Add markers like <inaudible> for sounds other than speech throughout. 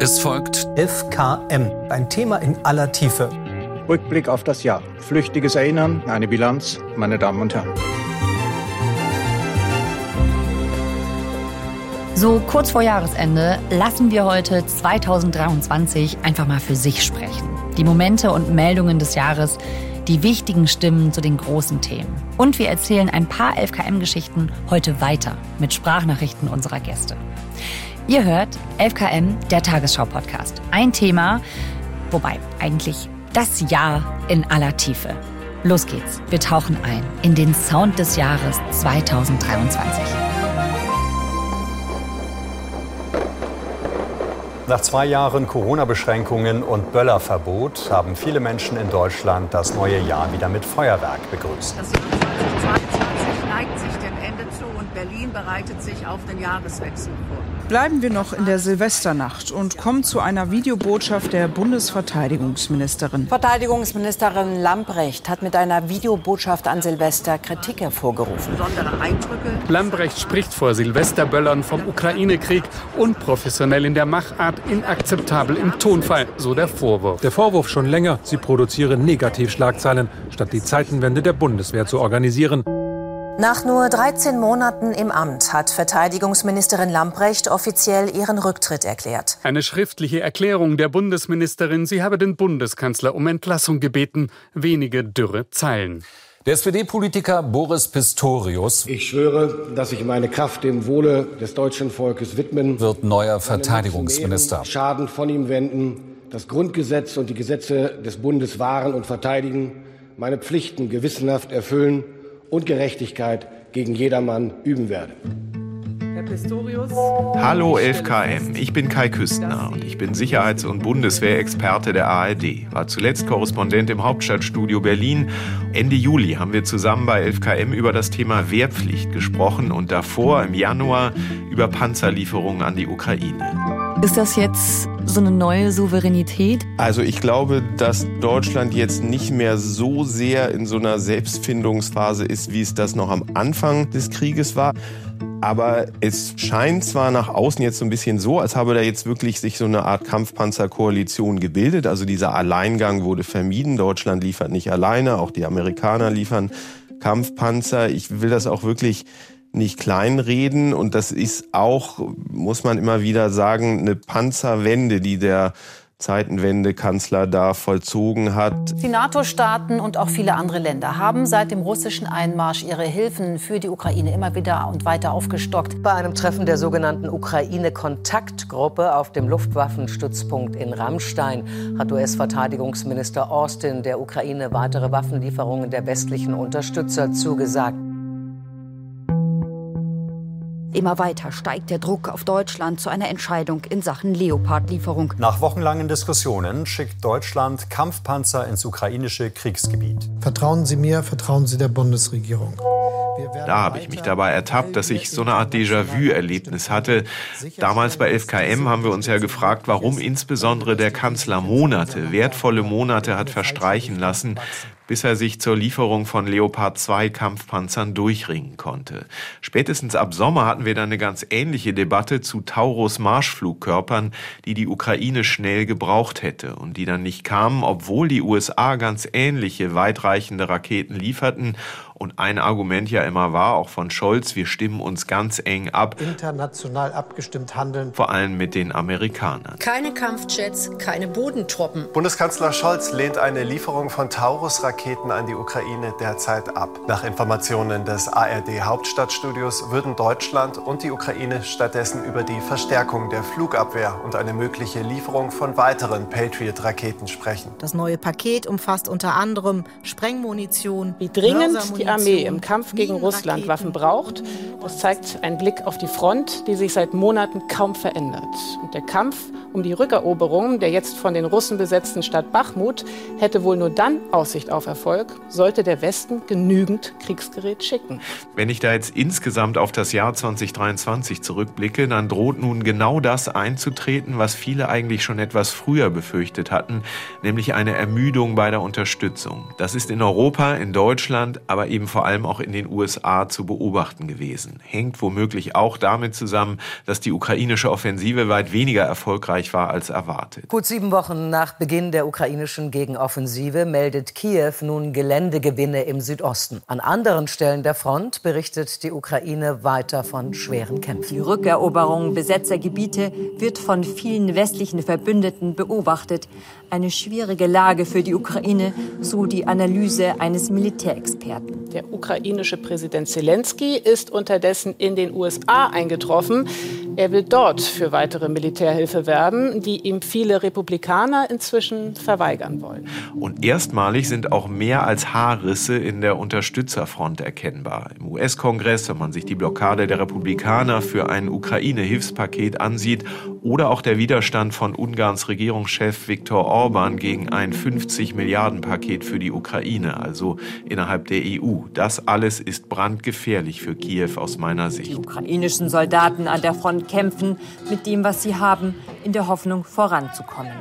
Es folgt 11KM, ein Thema in aller Tiefe. Rückblick auf das Jahr. Flüchtiges Erinnern, eine Bilanz, meine Damen und Herren. So kurz vor Jahresende lassen wir heute 2023 einfach mal für sich sprechen. Die Momente und Meldungen des Jahres, die wichtigen Stimmen zu den großen Themen. Und wir erzählen ein paar 11KM-Geschichten heute weiter mit Sprachnachrichten unserer Gäste. Ihr hört 11KM, der Tagesschau-Podcast. Ein Thema, wobei eigentlich das Jahr in aller Tiefe. Los geht's. Wir tauchen ein in den Sound des Jahres 2023. Nach zwei Jahren Corona-Beschränkungen und Böllerverbot haben viele Menschen in Deutschland das neue Jahr wieder mit Feuerwerk begrüßt. Das Jahr 2022 neigt sich dem Ende zu und Berlin bereitet sich auf den Jahreswechsel vor. Bleiben wir noch in der Silvesternacht und kommen zu einer Videobotschaft der Bundesverteidigungsministerin. Verteidigungsministerin Lambrecht hat mit einer Videobotschaft an Silvester Kritik hervorgerufen. Besondere Eindrücke. Lambrecht spricht vor Silvesterböllern vom Ukraine-Krieg, unprofessionell in der Machart, inakzeptabel im Tonfall, so der Vorwurf. Der Vorwurf schon länger, sie produzieren Negativschlagzeilen, statt die Zeitenwende der Bundeswehr zu organisieren. Nach nur 13 Monaten im Amt hat Verteidigungsministerin Lambrecht offiziell ihren Rücktritt erklärt. Eine schriftliche Erklärung der Bundesministerin, sie habe den Bundeskanzler um Entlassung gebeten. Wenige dürre Zeilen. Der SPD-Politiker Boris Pistorius Ich schwöre, dass ich meine Kraft dem Wohle des deutschen Volkes widmen wird neuer Verteidigungsminister. Schaden von ihm wenden, das Grundgesetz und die Gesetze des Bundes wahren und verteidigen, meine Pflichten gewissenhaft erfüllen und Gerechtigkeit gegen jedermann üben werde. Pistorius. Hallo 11KM, ich bin Kai Küstner und ich bin Sicherheits- und Bundeswehrexperte der ARD. War zuletzt Korrespondent im Hauptstadtstudio Berlin. Ende Juli haben wir zusammen bei 11KM über das Thema Wehrpflicht gesprochen und davor im Januar über Panzerlieferungen an die Ukraine. Ist das jetzt so eine neue Souveränität? Also ich glaube, dass Deutschland jetzt nicht mehr so sehr in so einer Selbstfindungsphase ist, wie es das noch am Anfang des Krieges war. Aber es scheint zwar nach außen jetzt so ein bisschen so, als habe da jetzt wirklich sich so eine Art Kampfpanzerkoalition gebildet. Also dieser Alleingang wurde vermieden. Deutschland liefert nicht alleine, auch die Amerikaner liefern Kampfpanzer. Ich will das auch wirklich nicht kleinreden und das ist auch, muss man immer wieder sagen, eine Panzerwende, die der Zeitenwende-Kanzler da vollzogen hat. Die NATO-Staaten und auch viele andere Länder haben seit dem russischen Einmarsch ihre Hilfen für die Ukraine immer wieder und weiter aufgestockt. Bei einem Treffen der sogenannten Ukraine-Kontaktgruppe auf dem Luftwaffenstützpunkt in Rammstein hat US-Verteidigungsminister Austin der Ukraine weitere Waffenlieferungen der westlichen Unterstützer zugesagt. Immer weiter steigt der Druck auf Deutschland zu einer Entscheidung in Sachen Leopard-Lieferung. Nach wochenlangen Diskussionen schickt Deutschland Kampfpanzer ins ukrainische Kriegsgebiet. Vertrauen Sie mir, vertrauen Sie der Bundesregierung. Da habe ich mich dabei ertappt, dass ich so eine Art Déjà-vu-Erlebnis hatte. Damals bei 11KM haben wir uns ja gefragt, warum insbesondere der Kanzler Monate, wertvolle Monate hat verstreichen lassen, bis er sich zur Lieferung von Leopard 2 Kampfpanzern durchringen konnte. Spätestens ab Sommer hatten wir dann eine ganz ähnliche Debatte zu Taurus Marschflugkörpern, die die Ukraine schnell gebraucht hätte und die dann nicht kamen, obwohl die USA ganz ähnliche weitreichende Raketen lieferten und ein Argument ja immer war, auch von Scholz, wir stimmen uns ganz eng ab. International abgestimmt handeln. Vor allem mit den Amerikanern. Keine Kampfjets, keine Bodentruppen. Bundeskanzler Scholz lehnt eine Lieferung von Taurus-Raketen an die Ukraine derzeit ab. Nach Informationen des ARD Hauptstadtstudios würden Deutschland und die Ukraine stattdessen über die Verstärkung der Flugabwehr und eine mögliche Lieferung von weiteren Patriot-Raketen sprechen. Das neue Paket umfasst unter anderem Sprengmunition, wie dringend die Armee im Kampf gegen Russland Waffen braucht, das zeigt ein Blick auf die Front, die sich seit Monaten kaum verändert. Und der Kampf um die Rückeroberung der jetzt von den Russen besetzten Stadt Bachmut hätte wohl nur dann Aussicht auf Angriffserfolg sollte der Westen genügend Kriegsgerät schicken. Wenn ich da jetzt insgesamt auf das Jahr 2023 zurückblicke, dann droht nun genau das einzutreten, was viele eigentlich schon etwas früher befürchtet hatten, nämlich eine Ermüdung bei der Unterstützung. Das ist in Europa, in Deutschland, aber eben vor allem auch in den USA zu beobachten gewesen. Hängt womöglich auch damit zusammen, dass die ukrainische Offensive weit weniger erfolgreich war als erwartet. Gut sieben Wochen nach Beginn der ukrainischen Gegenoffensive meldet Kiew nun Geländegewinne im Südosten. An anderen Stellen der Front berichtet die Ukraine weiter von schweren Kämpfen. Die Rückeroberung besetzter Gebiete wird von vielen westlichen Verbündeten beobachtet. Eine schwierige Lage für die Ukraine, so die Analyse eines Militärexperten. Der ukrainische Präsident Zelensky ist unterdessen in den USA eingetroffen. Er will dort für weitere Militärhilfe werben, die ihm viele Republikaner inzwischen verweigern wollen. Und erstmalig sind auch mehr als Haarrisse in der Unterstützerfront erkennbar. Im US-Kongress, wenn man sich die Blockade der Republikaner für ein Ukraine-Hilfspaket ansieht, oder auch der Widerstand von Ungarns Regierungschef Viktor Orban gegen ein 50 Milliarden Paket für die Ukraine, also innerhalb der EU. Das alles ist brandgefährlich für Kiew aus meiner Sicht. Die ukrainischen Soldaten an der Front kämpfen mit dem, was sie haben, in der Hoffnung voranzukommen.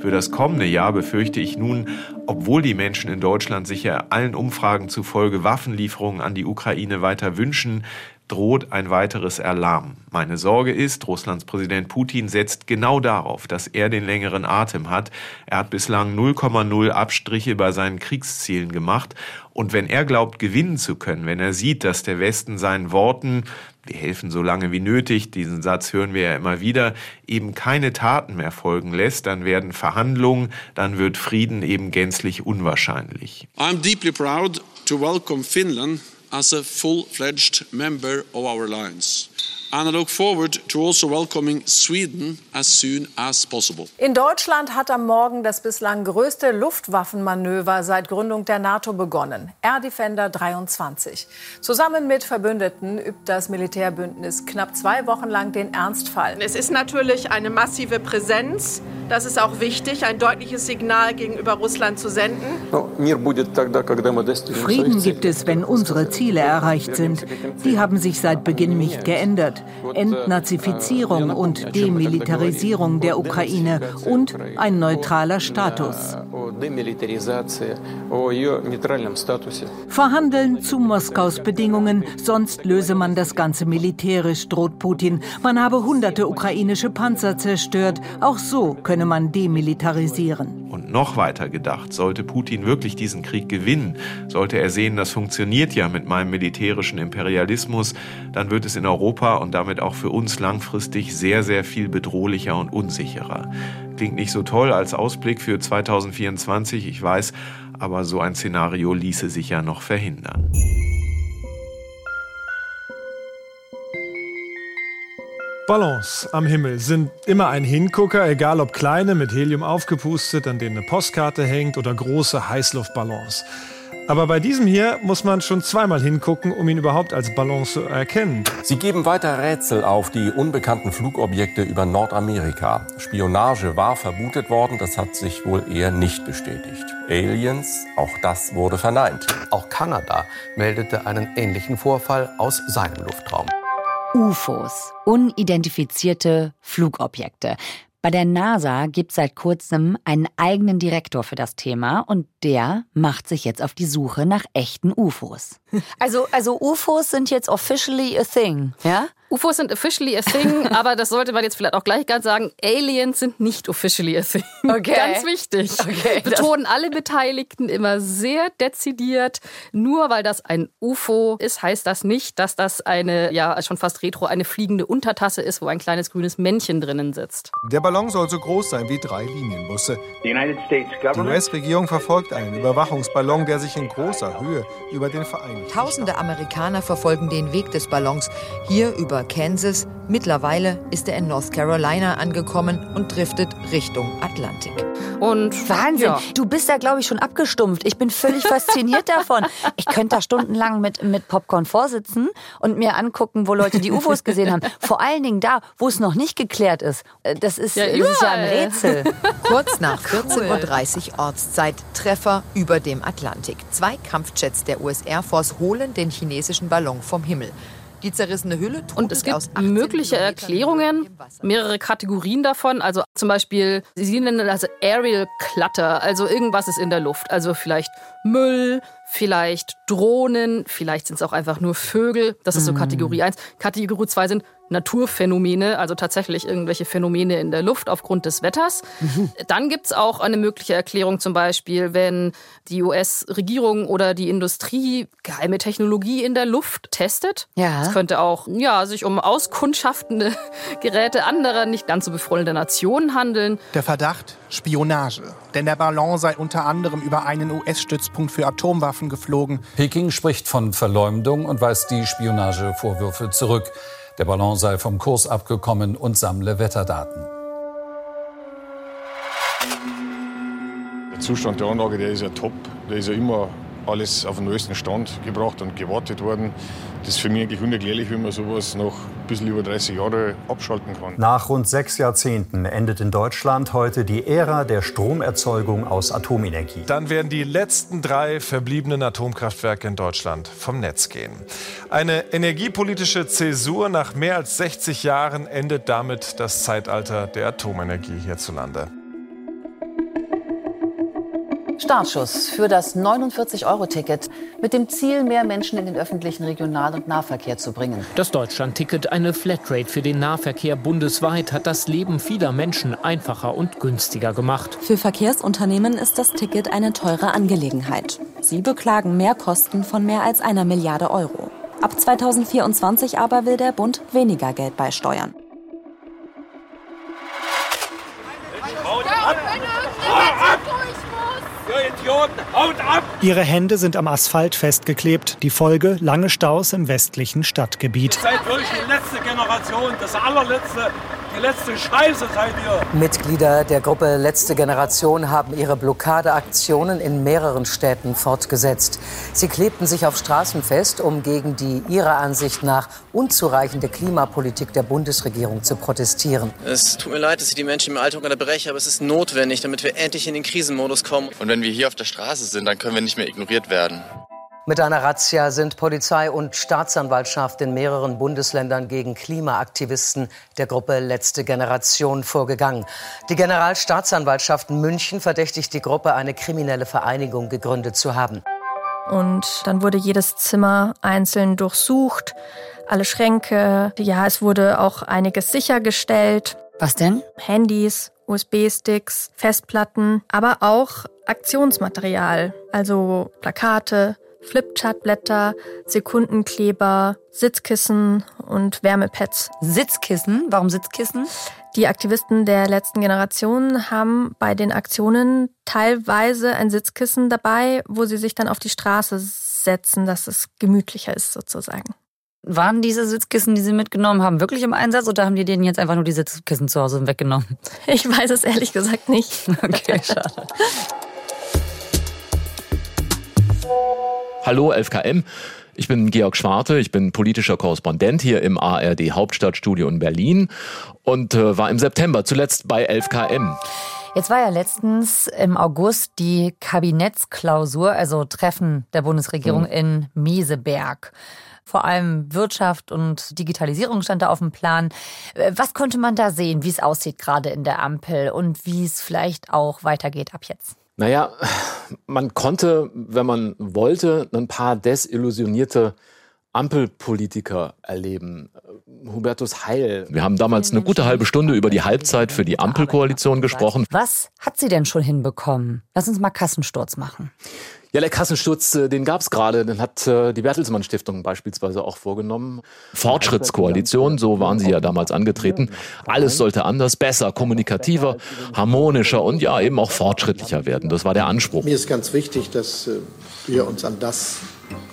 Für das kommende Jahr befürchte ich nun, obwohl die Menschen in Deutschland sicher allen Umfragen zufolge Waffenlieferungen an die Ukraine weiter wünschen, droht ein weiteres Erlahmen. Meine Sorge ist, Russlands Präsident Putin setzt genau darauf, dass er den längeren Atem hat. Er hat bislang 0,0 Abstriche bei seinen Kriegszielen gemacht. Und wenn er glaubt, gewinnen zu können, wenn er sieht, dass der Westen seinen Worten, wir helfen so lange wie nötig, diesen Satz hören wir ja immer wieder, eben keine Taten mehr folgen lässt, dann werden Verhandlungen, dann wird Frieden eben gänzlich unwahrscheinlich. I'm deeply proud to welcome Finland as a full-fledged member of our alliance. And I look forward to also welcoming Sweden as soon as possible. In Deutschland hat am Morgen das bislang größte Luftwaffenmanöver seit Gründung der NATO begonnen. Air Defender 23. Zusammen mit Verbündeten übt das Militärbündnis knapp zwei Wochen lang den Ernstfall. Es ist natürlich eine massive Präsenz. Das ist auch wichtig, ein deutliches Signal gegenüber Russland zu senden. Frieden gibt es, wenn unsere Ziele erreicht sind. Die haben sich seit Beginn nicht geändert. Entnazifizierung und Demilitarisierung der Ukraine und ein neutraler Status. Verhandeln zu Moskaus Bedingungen, sonst löse man das Ganze militärisch, droht Putin. Man habe hunderte ukrainische Panzer zerstört. Auch so könne man demilitarisieren. Und noch weiter gedacht, sollte Putin wirklich diesen Krieg gewinnen, sollte er sehen, das funktioniert ja mit meinem militärischen Imperialismus, dann wird es in Europa und damit auch für uns langfristig sehr, sehr viel bedrohlicher und unsicherer. Klingt nicht so toll als Ausblick für 2024, ich weiß, aber so ein Szenario ließe sich ja noch verhindern. Ballons am Himmel sind immer ein Hingucker, egal ob kleine mit Helium aufgepustet, an denen eine Postkarte hängt oder große Heißluftballons. Aber bei diesem hier muss man schon zweimal hingucken, um ihn überhaupt als Ballon zu erkennen. Sie geben weiter Rätsel auf die unbekannten Flugobjekte über Nordamerika. Spionage war vermutet worden, das hat sich wohl eher nicht bestätigt. Aliens, auch das wurde verneint. Auch Kanada meldete einen ähnlichen Vorfall aus seinem Luftraum. UFOs, unidentifizierte Flugobjekte. Bei der NASA gibt seit kurzem einen eigenen Direktor für das Thema und der macht sich jetzt auf die Suche nach echten UFOs. Also, also UFOs sind jetzt officially a thing, ja? UFOs sind officially a thing, <laughs> aber das sollte man jetzt vielleicht auch gleich ganz sagen, Aliens sind nicht officially a thing. Okay. Ganz wichtig. Okay, Betonen alle Beteiligten immer sehr dezidiert. Nur weil das ein UFO ist, heißt das nicht, dass das eine, ja schon fast retro, eine fliegende Untertasse ist, wo ein kleines grünes Männchen drinnen sitzt. Der Ballon soll so groß sein wie drei Linienbusse. Die US-Regierung verfolgt einen Überwachungsballon, der sich in großer Höhe über den Vereinigten Tausende Amerikaner verfolgen den Weg des Ballons hier über etwa Kansas. Mittlerweile ist er in North Carolina angekommen und driftet Richtung Atlantik. Und Wahnsinn. Ja. Du bist da, glaube ich, schon abgestumpft. Ich bin völlig <laughs> fasziniert davon. Ich könnte da stundenlang mit, mit Popcorn vorsitzen und mir angucken, wo Leute die UFOs gesehen haben. <laughs> Vor allen Dingen da, wo es noch nicht geklärt ist. Äh, Das ist ja, das ist ja ein Rätsel. <laughs> Kurz nach 14.30 Uhr Ortszeit Treffer über dem Atlantik. Zwei Kampfjets der US Air Force holen den chinesischen Ballon vom Himmel. Die zerrissene Hülle Und es gibt aus 18 mögliche Erklärungen, mehrere Kategorien davon. Also zum Beispiel, sie nennen das Aerial Clutter, also irgendwas ist in der Luft. Also vielleicht Müll, vielleicht Drohnen, vielleicht sind es auch einfach nur Vögel. Das ist so Kategorie 1. Kategorie 2 sind Naturphänomene, also tatsächlich irgendwelche Phänomene in der Luft aufgrund des Wetters. Dann gibt es auch eine mögliche Erklärung, zum Beispiel, wenn die US-Regierung oder die Industrie geheime Technologie in der Luft testet. Ja. Es könnte auch ja, sich um auskundschaftende <laughs> Geräte anderer, nicht ganz so befreundete Nationen handeln. Der Verdacht Spionage. Denn der Ballon sei unter anderem über einen US-Stützpunkt für Atomwaffen geflogen. Peking spricht von Verleumdung und weist die Spionagevorwürfe zurück. Der Ballon sei vom Kurs abgekommen und sammle Wetterdaten. Der Zustand der Anlage, der ist ja top. Der ist ja immer alles auf den neuesten Stand gebracht und gewartet worden. Das ist für mich eigentlich unerklärlich, wie man sowas nach ein bisschen über 30 Jahren abschalten kann. Nach rund sechs Jahrzehnten endet in Deutschland heute die Ära der Stromerzeugung aus Atomenergie. Dann werden die letzten drei verbliebenen Atomkraftwerke in Deutschland vom Netz gehen. Eine energiepolitische Zäsur nach mehr als 60 Jahren endet damit das Zeitalter der Atomenergie hierzulande. Startschuss für das 49-Euro-Ticket mit dem Ziel, mehr Menschen in den öffentlichen Regional- und Nahverkehr zu bringen. Das Deutschland-Ticket, eine Flatrate für den Nahverkehr bundesweit, hat das Leben vieler Menschen einfacher und günstiger gemacht. Für Verkehrsunternehmen ist das Ticket eine teure Angelegenheit. Sie beklagen Mehrkosten von mehr als einer Milliarde Euro. Ab 2024 aber will der Bund weniger Geld beisteuern. Ihre Hände sind am Asphalt festgeklebt. Die Folge lange Staus im westlichen Stadtgebiet. Seid wirklich die letzte Generation, das allerletzte, die letzte Scheiße seid ihr. Mitglieder der Gruppe Letzte Generation haben ihre Blockadeaktionen in mehreren Städten fortgesetzt. Sie klebten sich auf Straßen fest, um gegen die ihrer Ansicht nach unzureichende Klimapolitik der Bundesregierung zu protestieren. Es tut mir leid, dass ich die Menschen im Alltag unterbreche, aber es ist notwendig, damit wir endlich in den Krisenmodus kommen. Und wenn wir hier auf der Straße sind, dann können wir nicht mehr ignoriert werden. Mit einer Razzia sind Polizei und Staatsanwaltschaft in mehreren Bundesländern gegen Klimaaktivisten der Gruppe Letzte Generation vorgegangen. Die Generalstaatsanwaltschaft München verdächtigt die Gruppe, eine kriminelle Vereinigung gegründet zu haben. Und dann wurde jedes Zimmer einzeln durchsucht, alle Schränke. Ja, es wurde auch einiges sichergestellt. Was denn? Handys, USB-Sticks, Festplatten, aber auch Aktionsmaterial, also Plakate, Flipchartblätter, Sekundenkleber, Sitzkissen und Wärmepads. Sitzkissen? Warum Sitzkissen? Die Aktivisten der letzten Generation haben bei den Aktionen teilweise ein Sitzkissen dabei, wo sie sich dann auf die Straße setzen, dass es gemütlicher ist sozusagen. Waren diese Sitzkissen, die Sie mitgenommen haben, wirklich im Einsatz oder haben die denen jetzt einfach nur die Sitzkissen zu Hause weggenommen? Ich weiß es ehrlich gesagt nicht. <laughs> Okay, schade. <laughs> Hallo 11KM. Ich bin Georg Schwarte, ich bin politischer Korrespondent hier im ARD Hauptstadtstudio in Berlin und äh, war im September zuletzt bei 11KM. Jetzt war ja letztens im August die Kabinettsklausur, also Treffen der Bundesregierung Mhm. in Meseberg. Vor allem Wirtschaft und Digitalisierung stand da auf dem Plan. Äh, Was konnte man da sehen, wie es aussieht gerade in der Ampel und wie es vielleicht auch weitergeht ab jetzt? Naja, man konnte, wenn man wollte, ein paar desillusionierte Ampelpolitiker erleben. Hubertus Heil. Wir haben damals eine gute halbe Stunde über die Halbzeit für die Ampelkoalition gesprochen. Was hat sie denn schon hinbekommen? Lass uns mal Kassensturz machen. Ja, der Kassensturz, äh, den gab's gerade. Den hat äh, die Bertelsmann Stiftung beispielsweise auch vorgenommen. Fortschrittskoalition, so waren sie ja damals angetreten. Alles sollte anders, besser, kommunikativer, harmonischer und ja eben auch fortschrittlicher werden. Das war der Anspruch. Mir ist ganz wichtig, dass äh, wir uns an das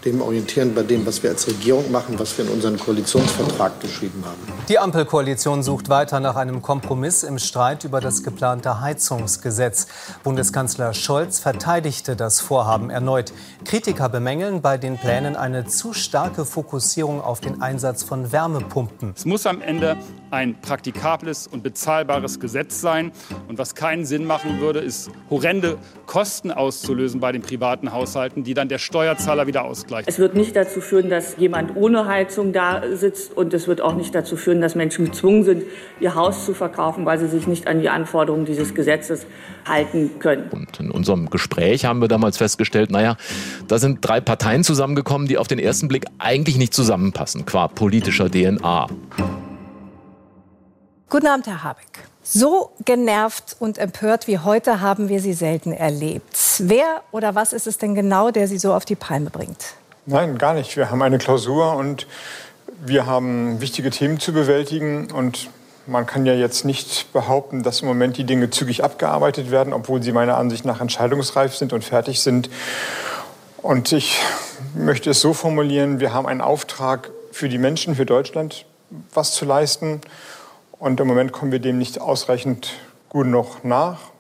dem orientieren bei dem, was wir als Regierung machen, was wir in unseren Koalitionsvertrag geschrieben haben. Die Ampelkoalition sucht weiter nach einem Kompromiss im Streit über das geplante Heizungsgesetz. Bundeskanzler Scholz verteidigte das Vorhaben erneut. Kritiker bemängeln bei den Plänen eine zu starke Fokussierung auf den Einsatz von Wärmepumpen. Es muss am Ende ein praktikables und bezahlbares Gesetz sein. Und was keinen Sinn machen würde, ist horrende Kosten auszulösen bei den privaten Haushalten, die dann der Steuerzahler wieder ausgleicht. Es wird nicht dazu führen, dass jemand ohne Heizung da sitzt und es wird auch nicht dazu führen, dass Menschen gezwungen sind, ihr Haus zu verkaufen, weil sie sich nicht an die Anforderungen dieses Gesetzes halten können. Und in unserem Gespräch haben wir damals festgestellt, naja, da sind drei Parteien zusammengekommen, die auf den ersten Blick eigentlich nicht zusammenpassen, qua politischer DNA. Guten Abend, Herr Habeck. So genervt und empört wie heute haben wir Sie selten erlebt. Wer oder was ist es denn genau, der Sie so auf die Palme bringt? Nein, gar nicht. Wir haben eine Klausur und wir haben wichtige Themen zu bewältigen. Und man kann ja jetzt nicht behaupten, dass im Moment die Dinge zügig abgearbeitet werden, obwohl sie meiner Ansicht nach entscheidungsreif sind und fertig sind. Und ich möchte es so formulieren, wir haben einen Auftrag für die Menschen, für Deutschland, was zu leisten. Und im Moment kommen wir dem nicht ausreichend gut noch nach.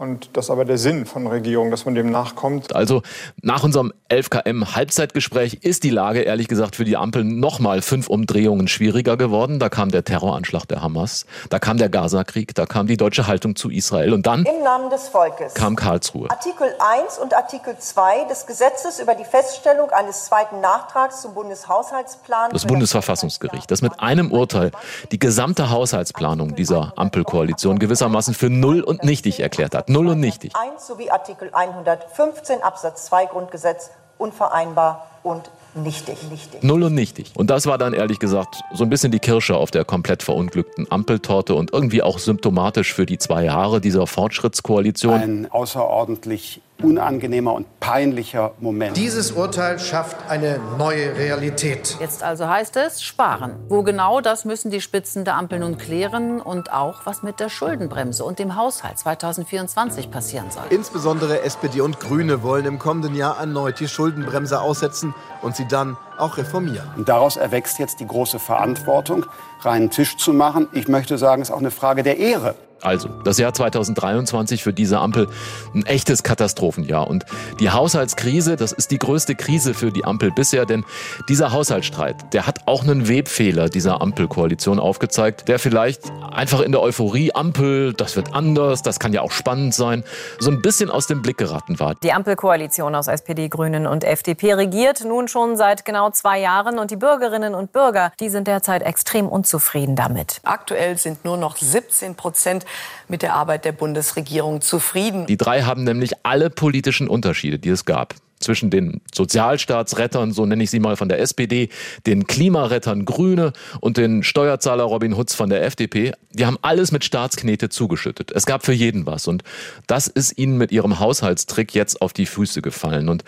Und das ist aber der Sinn von Regierung, dass man dem nachkommt. Also nach unserem 11 km Halbzeitgespräch ist die Lage ehrlich gesagt für die Ampel nochmal fünf Umdrehungen schwieriger geworden. Da kam der Terroranschlag der Hamas, da kam der Gaza-Krieg, da kam die deutsche Haltung zu Israel und dann Im Namen des Volkes kam Karlsruhe. Artikel 1 und Artikel 2 des Gesetzes über die Feststellung eines zweiten Nachtrags zum Bundeshaushaltsplan. Das Bundesverfassungsgericht, das mit einem Urteil die gesamte Haushaltsplanung dieser Ampelkoalition gewissermaßen für null und nichtig erklärt hat null und nichtig. 1 sowie Artikel 115 Absatz 2 Grundgesetz unvereinbar und nichtig. nichtig. Null und nichtig. Und das war dann ehrlich gesagt so ein bisschen die Kirsche auf der komplett verunglückten Ampeltorte und irgendwie auch symptomatisch für die zwei Jahre dieser Fortschrittskoalition. Ein außerordentlich unangenehmer und peinlicher Moment. Dieses Urteil schafft eine neue Realität. Jetzt also heißt es sparen. Wo genau, das müssen die Spitzen der Ampel nun klären und auch, was mit der Schuldenbremse und dem Haushalt 2024 passieren soll. Insbesondere SPD und Grüne wollen im kommenden Jahr erneut die Schuldenbremse aussetzen und sie dann auch reformieren. Und daraus erwächst jetzt die große Verantwortung, reinen Tisch zu machen. Ich möchte sagen, es ist auch eine Frage der Ehre. Also, das Jahr 2023 für diese Ampel ein echtes Katastrophenjahr. Und die Haushaltskrise, das ist die größte Krise für die Ampel bisher, denn dieser Haushaltsstreit, der hat auch einen Webfehler dieser Ampelkoalition aufgezeigt, der vielleicht einfach in der Euphorie Ampel, das wird anders, das kann ja auch spannend sein, so ein bisschen aus dem Blick geraten war. Die Ampelkoalition aus SPD, Grünen und FDP regiert nun schon seit genau zwei Jahren und die Bürgerinnen und Bürger, die sind derzeit extrem unzufrieden damit. Aktuell sind nur noch 17 Prozent mit der Arbeit der Bundesregierung zufrieden. Die drei haben nämlich alle politischen Unterschiede, die es gab zwischen den Sozialstaatsrettern, so nenne ich sie mal von der SPD, den Klimarettern Grüne und den Steuerzahler Robin Hutz von der FDP. Die haben alles mit Staatsknete zugeschüttet. Es gab für jeden was. Und das ist ihnen mit ihrem Haushaltstrick jetzt auf die Füße gefallen. Und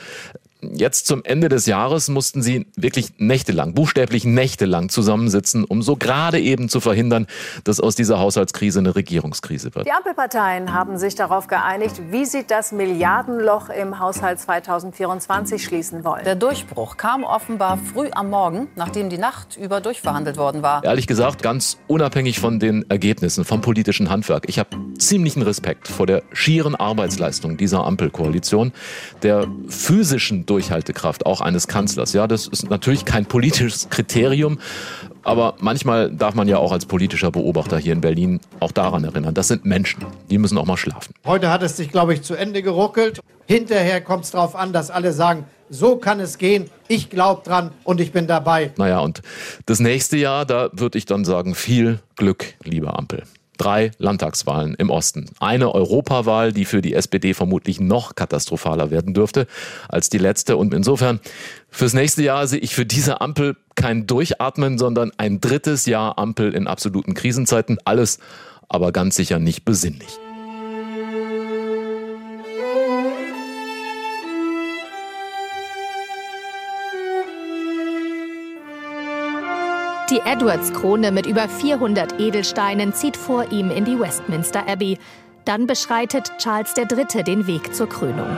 jetzt zum Ende des Jahres mussten sie wirklich nächtelang, buchstäblich nächtelang zusammensitzen, um so gerade eben zu verhindern, dass aus dieser Haushaltskrise eine Regierungskrise wird. Die Ampelparteien haben sich darauf geeinigt, wie sie das Milliardenloch im Haushalt 2024 schließen wollen. Der Durchbruch kam offenbar früh am Morgen, nachdem die Nacht über durchverhandelt worden war. Ehrlich gesagt, ganz unabhängig von den Ergebnissen, vom politischen Handwerk. Ich habe ziemlichen Respekt vor der schieren Arbeitsleistung dieser Ampelkoalition, der physischen Durchhaltekraft auch eines Kanzlers. Ja, das ist natürlich kein politisches Kriterium, aber manchmal darf man ja auch als politischer Beobachter hier in Berlin auch daran erinnern, das sind Menschen, die müssen auch mal schlafen. Heute hat es sich, glaube ich, zu Ende geruckelt. Hinterher kommt es darauf an, dass alle sagen, so kann es gehen, ich glaube dran und ich bin dabei. Naja, und das nächste Jahr, da würde ich dann sagen, viel Glück, liebe Ampel drei Landtagswahlen im Osten. Eine Europawahl, die für die SPD vermutlich noch katastrophaler werden dürfte als die letzte. Und insofern, fürs nächste Jahr sehe ich für diese Ampel kein Durchatmen, sondern ein drittes Jahr Ampel in absoluten Krisenzeiten. Alles aber ganz sicher nicht besinnlich. Die Edwards-Krone mit über 400 Edelsteinen zieht vor ihm in die Westminster Abbey. Dann beschreitet Charles III. den Weg zur Krönung.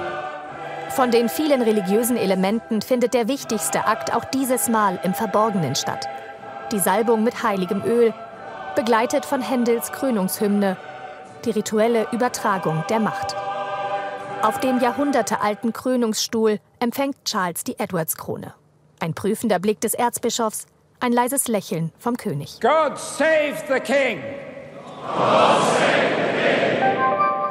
Von den vielen religiösen Elementen findet der wichtigste Akt auch dieses Mal im Verborgenen statt. Die Salbung mit heiligem Öl, begleitet von Händels Krönungshymne, die rituelle Übertragung der Macht. Auf dem jahrhundertealten Krönungsstuhl empfängt Charles die Edwards-Krone. Ein prüfender Blick des Erzbischofs, ein leises Lächeln vom König. God save the King! God save the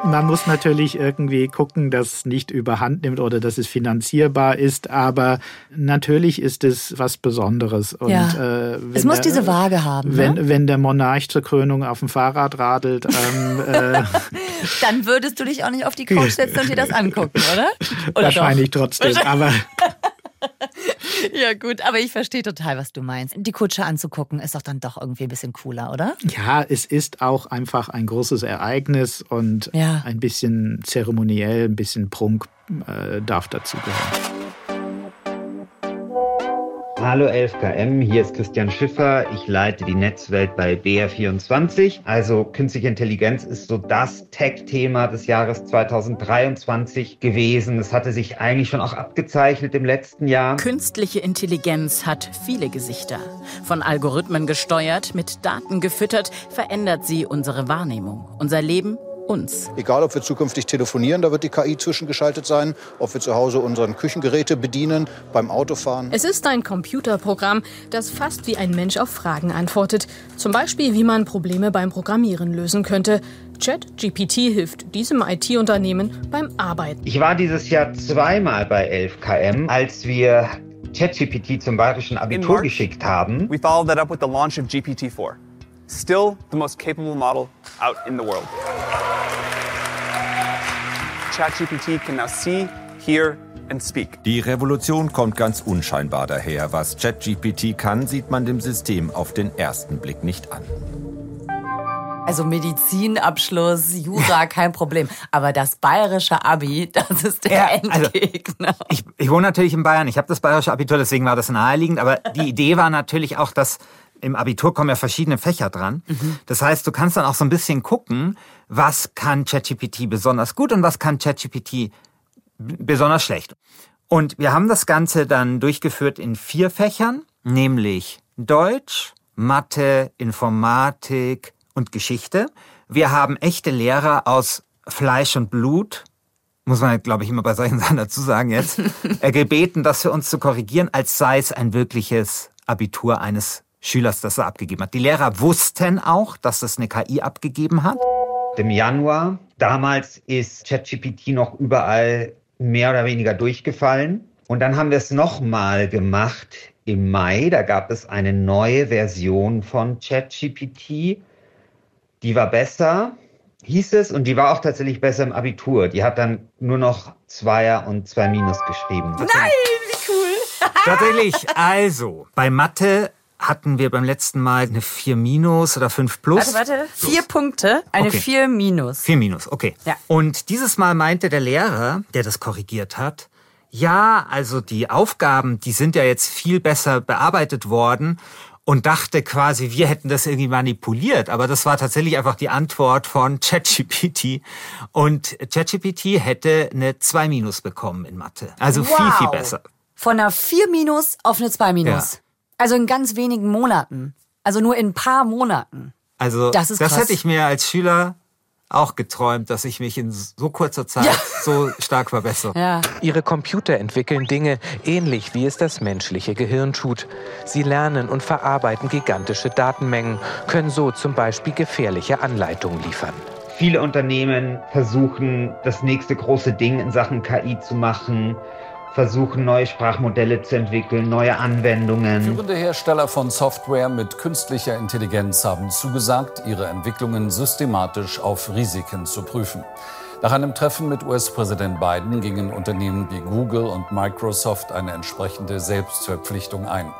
man muss natürlich irgendwie gucken, dass es nicht überhand nimmt oder dass es finanzierbar ist, aber natürlich ist es was Besonderes. Und, ja. äh, es muss der, diese Waage haben. Wenn, ne? wenn der Monarch zur Krönung auf dem Fahrrad radelt, ähm, äh, <laughs> dann würdest du dich auch nicht auf die Couch setzen und dir das angucken, oder? <laughs> oder Wahrscheinlich doch? trotzdem, aber <laughs> ja, gut, aber ich verstehe total, was du meinst. Die Kutsche anzugucken ist doch dann doch irgendwie ein bisschen cooler, oder? Ja, es ist auch einfach ein großes Ereignis und ja. ein bisschen zeremoniell, ein bisschen Prunk äh, darf dazugehören. Hallo 11KM, hier ist Christian Schiffer. Ich leite die Netzwelt bei BR24. Also künstliche Intelligenz ist so das Tech-Thema des Jahres 2023 gewesen. Es hatte sich eigentlich schon auch abgezeichnet im letzten Jahr. Künstliche Intelligenz hat viele Gesichter. Von Algorithmen gesteuert, mit Daten gefüttert, verändert sie unsere Wahrnehmung, unser Leben uns. Egal, ob wir zukünftig telefonieren, da wird die KI zwischengeschaltet sein, ob wir zu Hause unseren Küchengeräte bedienen, beim Autofahren. Es ist ein Computerprogramm, das fast wie ein Mensch auf Fragen antwortet. Zum Beispiel, wie man Probleme beim Programmieren lösen könnte. ChatGPT hilft diesem IT-Unternehmen beim Arbeiten. Ich war dieses Jahr zweimal bei 11KM, als wir ChatGPT zum bayerischen Abitur March, geschickt haben. We followed that up with the launch of GPT-4. Still the most capable model out in the world. ChatGPT can now see, hear and speak. Die Revolution kommt ganz unscheinbar daher. Was ChatGPT kann, sieht man dem System auf den ersten Blick nicht an. Also Medizinabschluss, Jura, <laughs> kein Problem. Aber das bayerische Abi, das ist der ja, also Endgegner. Also ich, ich wohne natürlich in Bayern. Ich habe das bayerische Abitur, deswegen war das naheliegend. Aber die Idee war natürlich auch, dass im Abitur kommen ja verschiedene Fächer dran. Mhm. Das heißt, du kannst dann auch so ein bisschen gucken, was kann ChatGPT besonders gut und was kann ChatGPT besonders schlecht. Und wir haben das Ganze dann durchgeführt in vier Fächern, nämlich Deutsch, Mathe, Informatik und Geschichte. Wir haben echte Lehrer aus Fleisch und Blut, muss man, glaube ich, immer bei solchen <laughs> Sachen dazu sagen jetzt, <laughs> gebeten, das für uns zu korrigieren, als sei es ein wirkliches Abitur eines Schülers, das er abgegeben hat. Die Lehrer wussten auch, dass das eine KI abgegeben hat. Im Januar, damals ist ChatGPT noch überall mehr oder weniger durchgefallen. Und dann haben wir es nochmal gemacht im Mai. Da gab es eine neue Version von ChatGPT. Die war besser, hieß es, und die war auch tatsächlich besser im Abitur. Die hat dann nur noch Zweier und zwei Minus geschrieben. Nein, wie cool. Tatsächlich, also bei Mathe hatten wir beim letzten Mal eine 4 minus oder 5 plus. Warte, warte. Vier Punkte, eine okay. 4 minus. 4 minus, okay. Ja. Und dieses Mal meinte der Lehrer, der das korrigiert hat, ja, also die Aufgaben, die sind ja jetzt viel besser bearbeitet worden und dachte quasi, wir hätten das irgendwie manipuliert. Aber das war tatsächlich einfach die Antwort von <laughs> ChatGPT. Und ChatGPT hätte eine 2 minus bekommen in Mathe. Also wow. viel, viel besser. Von einer 4 minus auf eine 2 minus. Ja. Also in ganz wenigen Monaten. Also nur in ein paar Monaten. Also das, ist das hätte ich mir als Schüler auch geträumt, dass ich mich in so kurzer Zeit ja. so stark verbessere. Ja. Ihre Computer entwickeln Dinge ähnlich wie es das menschliche Gehirn tut. Sie lernen und verarbeiten gigantische Datenmengen, können so zum Beispiel gefährliche Anleitungen liefern. Viele Unternehmen versuchen, das nächste große Ding in Sachen KI zu machen versuchen, neue Sprachmodelle zu entwickeln, neue Anwendungen. Führende Hersteller von Software mit künstlicher Intelligenz haben zugesagt, ihre Entwicklungen systematisch auf Risiken zu prüfen. Nach einem Treffen mit US-Präsident Biden gingen Unternehmen wie Google und Microsoft eine entsprechende Selbstverpflichtung ein.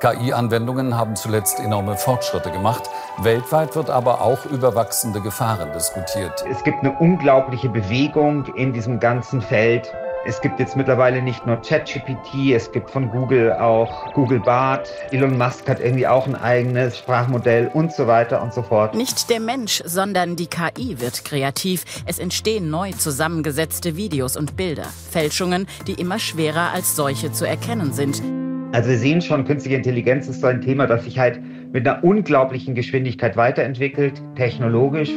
KI-Anwendungen haben zuletzt enorme Fortschritte gemacht. Weltweit wird aber auch über wachsende Gefahren diskutiert. Es gibt eine unglaubliche Bewegung in diesem ganzen Feld Es gibt jetzt mittlerweile nicht nur ChatGPT, es gibt von Google auch Google Bart. Elon Musk hat irgendwie auch ein eigenes Sprachmodell und so weiter und so fort. Nicht der Mensch, sondern die KI wird kreativ. Es entstehen neu zusammengesetzte Videos und Bilder. Fälschungen, die immer schwerer als solche zu erkennen sind. Also wir sehen schon, künstliche Intelligenz ist so ein Thema, das sich halt mit einer unglaublichen Geschwindigkeit weiterentwickelt, technologisch.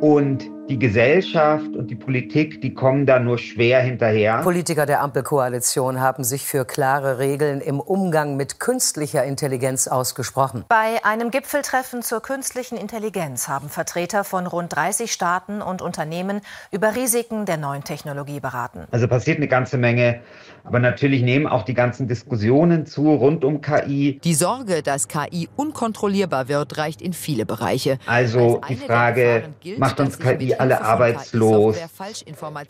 Und die Gesellschaft und die Politik, die kommen da nur schwer hinterher. Politiker der Ampelkoalition haben sich für klare Regeln im Umgang mit künstlicher Intelligenz ausgesprochen. Bei einem Gipfeltreffen zur künstlichen Intelligenz haben Vertreter von rund 30 Staaten und Unternehmen über Risiken der neuen Technologie beraten. Also passiert eine ganze Menge. Aber natürlich nehmen auch die ganzen Diskussionen zu rund um KI. Die Sorge, dass KI unkontrollierbar wird, reicht in viele Bereiche. Also die Frage, gilt, macht uns KI alle arbeitslos?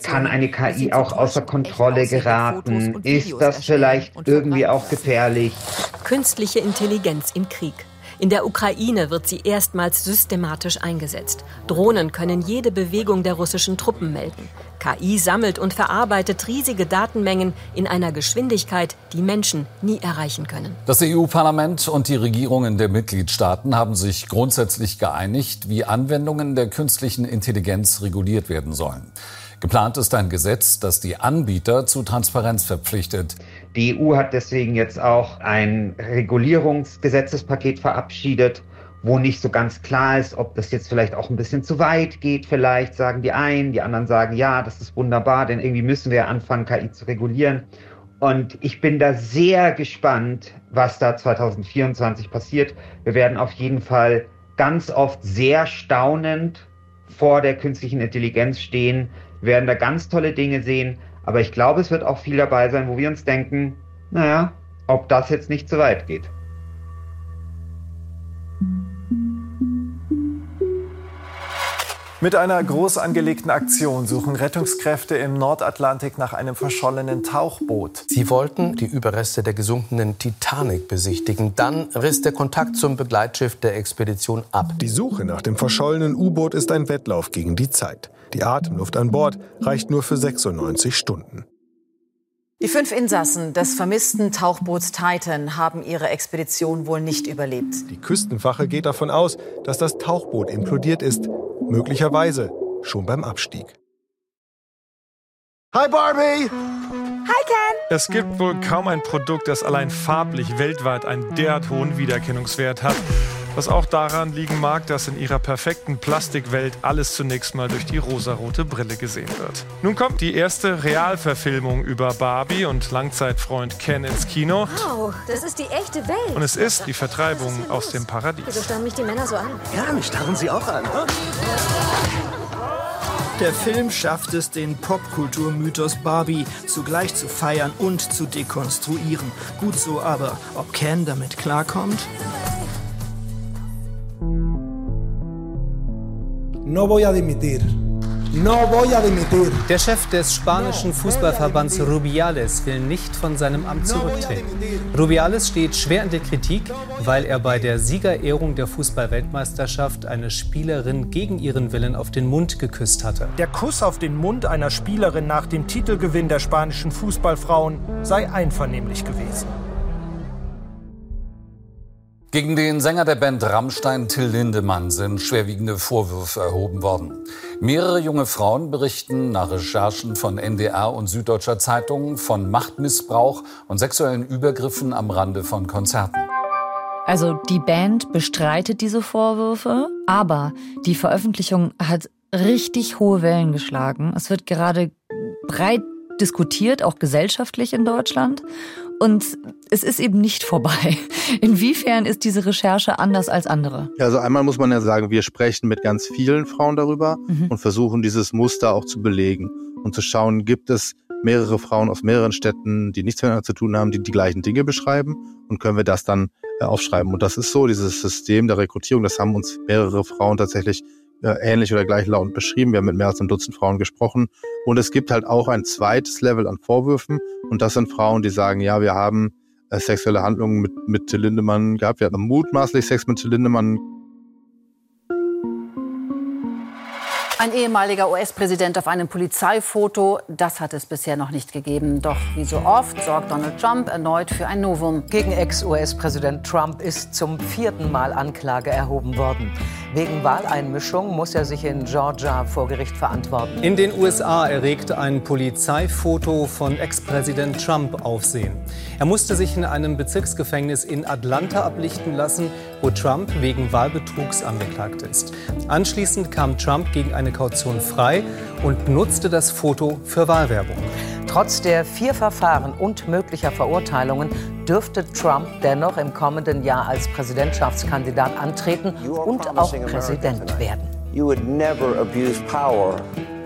Kann eine KI auch außer Kontrolle geraten? Ist das vielleicht irgendwie auch gefährlich? Künstliche Intelligenz im Krieg. In der Ukraine wird sie erstmals systematisch eingesetzt. Drohnen können jede Bewegung der russischen Truppen melden. KI sammelt und verarbeitet riesige Datenmengen in einer Geschwindigkeit, die Menschen nie erreichen können. Das EU-Parlament und die Regierungen der Mitgliedstaaten haben sich grundsätzlich geeinigt, wie Anwendungen der künstlichen Intelligenz reguliert werden sollen. Geplant ist ein Gesetz, das die Anbieter zu Transparenz verpflichtet. Die EU hat deswegen jetzt auch ein Regulierungsgesetzespaket verabschiedet, wo nicht so ganz klar ist, ob das jetzt vielleicht auch ein bisschen zu weit geht. Vielleicht sagen die einen, die anderen sagen, ja, das ist wunderbar, denn irgendwie müssen wir anfangen, KI zu regulieren. Und ich bin da sehr gespannt, was da 2024 passiert. Wir werden auf jeden Fall ganz oft sehr staunend vor der künstlichen Intelligenz stehen, werden da ganz tolle Dinge sehen, aber ich glaube, es wird auch viel dabei sein, wo wir uns denken, naja, ob das jetzt nicht zu weit geht. Mit einer groß angelegten Aktion suchen Rettungskräfte im Nordatlantik nach einem verschollenen Tauchboot. Sie wollten die Überreste der gesunkenen Titanic besichtigen. Dann riss der Kontakt zum Begleitschiff der Expedition ab. Die Suche nach dem verschollenen U-Boot ist ein Wettlauf gegen die Zeit. Die Atemluft an Bord reicht nur für 96 Stunden. Die fünf Insassen des vermissten Tauchboots Titan haben ihre Expedition wohl nicht überlebt. Die Küstenwache geht davon aus, dass das Tauchboot implodiert ist, möglicherweise schon beim Abstieg. Hi Barbie! Hi Ken! Es gibt wohl kaum ein Produkt, das allein farblich weltweit einen derart hohen Wiedererkennungswert hat. Was auch daran liegen mag, dass in ihrer perfekten Plastikwelt alles zunächst mal durch die rosarote Brille gesehen wird. Nun kommt die erste Realverfilmung über Barbie und Langzeitfreund Ken ins Kino. Wow, das ist die echte Welt. Und es ist die Vertreibung aus dem Paradies. Wieso starren mich die Männer so an? Ja, mich starren sie auch an. Der Film schafft es, den Popkulturmythos Barbie zugleich zu feiern und zu dekonstruieren. Gut so, aber ob Ken damit klarkommt? No voy a dimitir. No voy a dimitir. Der Chef des spanischen Fußballverbands Rubiales will nicht von seinem Amt zurücktreten. Rubiales steht schwer in der Kritik, weil er bei der Siegerehrung der Fußballweltmeisterschaft eine Spielerin gegen ihren Willen auf den Mund geküsst hatte. Der Kuss auf den Mund einer Spielerin nach dem Titelgewinn der spanischen Fußballfrauen sei einvernehmlich gewesen. Gegen den Sänger der Band Rammstein, Till Lindemann, sind schwerwiegende Vorwürfe erhoben worden. Mehrere junge Frauen berichten nach Recherchen von NDR und Süddeutscher Zeitung von Machtmissbrauch und sexuellen Übergriffen am Rande von Konzerten. Also die Band bestreitet diese Vorwürfe, aber die Veröffentlichung hat richtig hohe Wellen geschlagen. Es wird gerade breit diskutiert, auch gesellschaftlich in Deutschland. Und es ist eben nicht vorbei. <laughs> Inwiefern ist diese Recherche anders als andere? Ja, also einmal muss man ja sagen, wir sprechen mit ganz vielen Frauen darüber mhm. und versuchen dieses Muster auch zu belegen und zu schauen, gibt es mehrere Frauen aus mehreren Städten, die nichts miteinander zu tun haben, die die gleichen Dinge beschreiben und können wir das dann äh, aufschreiben. Und das ist so, dieses System der Rekrutierung, das haben uns mehrere Frauen tatsächlich ähnlich oder gleich laut beschrieben. Wir haben mit mehr als einem Dutzend Frauen gesprochen. Und es gibt halt auch ein zweites Level an Vorwürfen. Und das sind Frauen, die sagen, ja, wir haben äh, sexuelle Handlungen mit, mit Till Lindemann gehabt. Wir hatten mutmaßlich Sex mit Till Lindemann Ein ehemaliger US-Präsident auf einem Polizeifoto, das hat es bisher noch nicht gegeben. Doch wie so oft sorgt Donald Trump erneut für ein Novum. Gegen Ex-US-Präsident Trump ist zum vierten Mal Anklage erhoben worden. Wegen Wahleinmischung muss er sich in Georgia vor Gericht verantworten. In den USA erregt ein Polizeifoto von Ex-Präsident Trump Aufsehen. Er musste sich in einem Bezirksgefängnis in Atlanta ablichten lassen, wo Trump wegen Wahlbetrugs angeklagt ist. Anschließend kam Trump gegen eine Kaution frei und nutzte das Foto für Wahlwerbung. Trotz der vier Verfahren und möglicher Verurteilungen dürfte Trump dennoch im kommenden Jahr als Präsidentschaftskandidat antreten und auch Präsident werden. You would never abuse power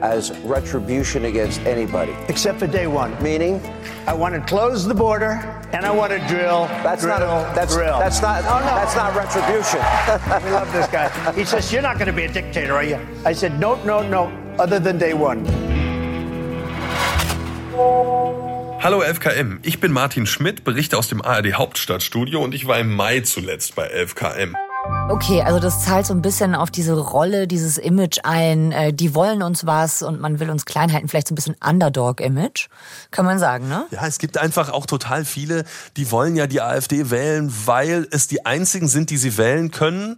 as retribution against anybody. Except for day one. Meaning? I want to close the border and I want to drill. That's drill, not a, that's drill. that's not oh, no. that's not retribution. <laughs> we love this guy. He says, "You're not going to be a dictator, are you?" I said, "No, no, no. Other than day one." Hallo FKM, ich bin Martin Schmidt, berichte aus dem ARD Hauptstadtstudio und ich war im Mai zuletzt bei 11KM. Okay, also das zahlt so ein bisschen auf diese Rolle, dieses Image ein. Äh, die wollen uns was und man will uns klein halten. Vielleicht so ein bisschen Underdog-Image, kann man sagen, ne? Ja, es gibt einfach auch total viele, die wollen ja die AfD wählen, weil es die einzigen sind, die sie wählen können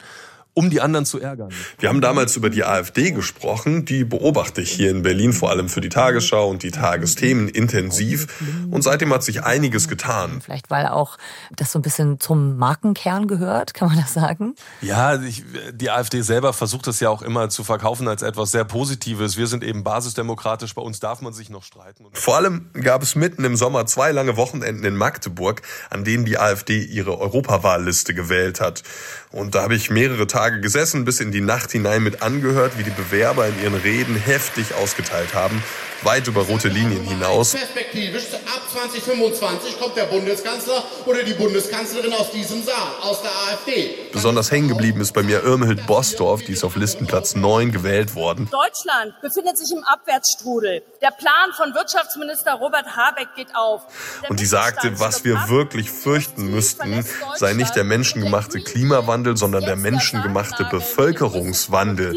um die anderen zu ärgern. Wir haben damals über die AfD gesprochen. Die beobachte ich hier in Berlin vor allem für die Tagesschau und die Tagesthemen intensiv. Und seitdem hat sich einiges getan. Vielleicht weil auch das so ein bisschen zum Markenkern gehört, kann man das sagen? Ja, ich, die AfD selber versucht es ja auch immer zu verkaufen als etwas sehr Positives. Wir sind eben basisdemokratisch, bei uns darf man sich noch streiten. Vor allem gab es mitten im Sommer zwei lange Wochenenden in Magdeburg, an denen die AfD ihre Europawahlliste gewählt hat. Und da habe ich mehrere Tage gesessen, bis in die Nacht hinein mit angehört, wie die Bewerber in ihren Reden heftig ausgeteilt haben, weit über rote Linien hinaus. Perspektivisch ab 2025 kommt der Bundeskanzler oder die Bundeskanzlerin aus diesem Saal, aus der AfD. Besonders hängen geblieben ist bei mir Irmhild Bosdorf, die ist auf Listenplatz 9 gewählt worden. Deutschland befindet sich im Abwärtsstrudel. Der Plan von Wirtschaftsminister Robert Habeck geht auf. Der Und die sagte, was wir wirklich fürchten müssten, sei nicht der menschengemachte Klimawandel, sondern der menschengemachte Bevölkerungswandel.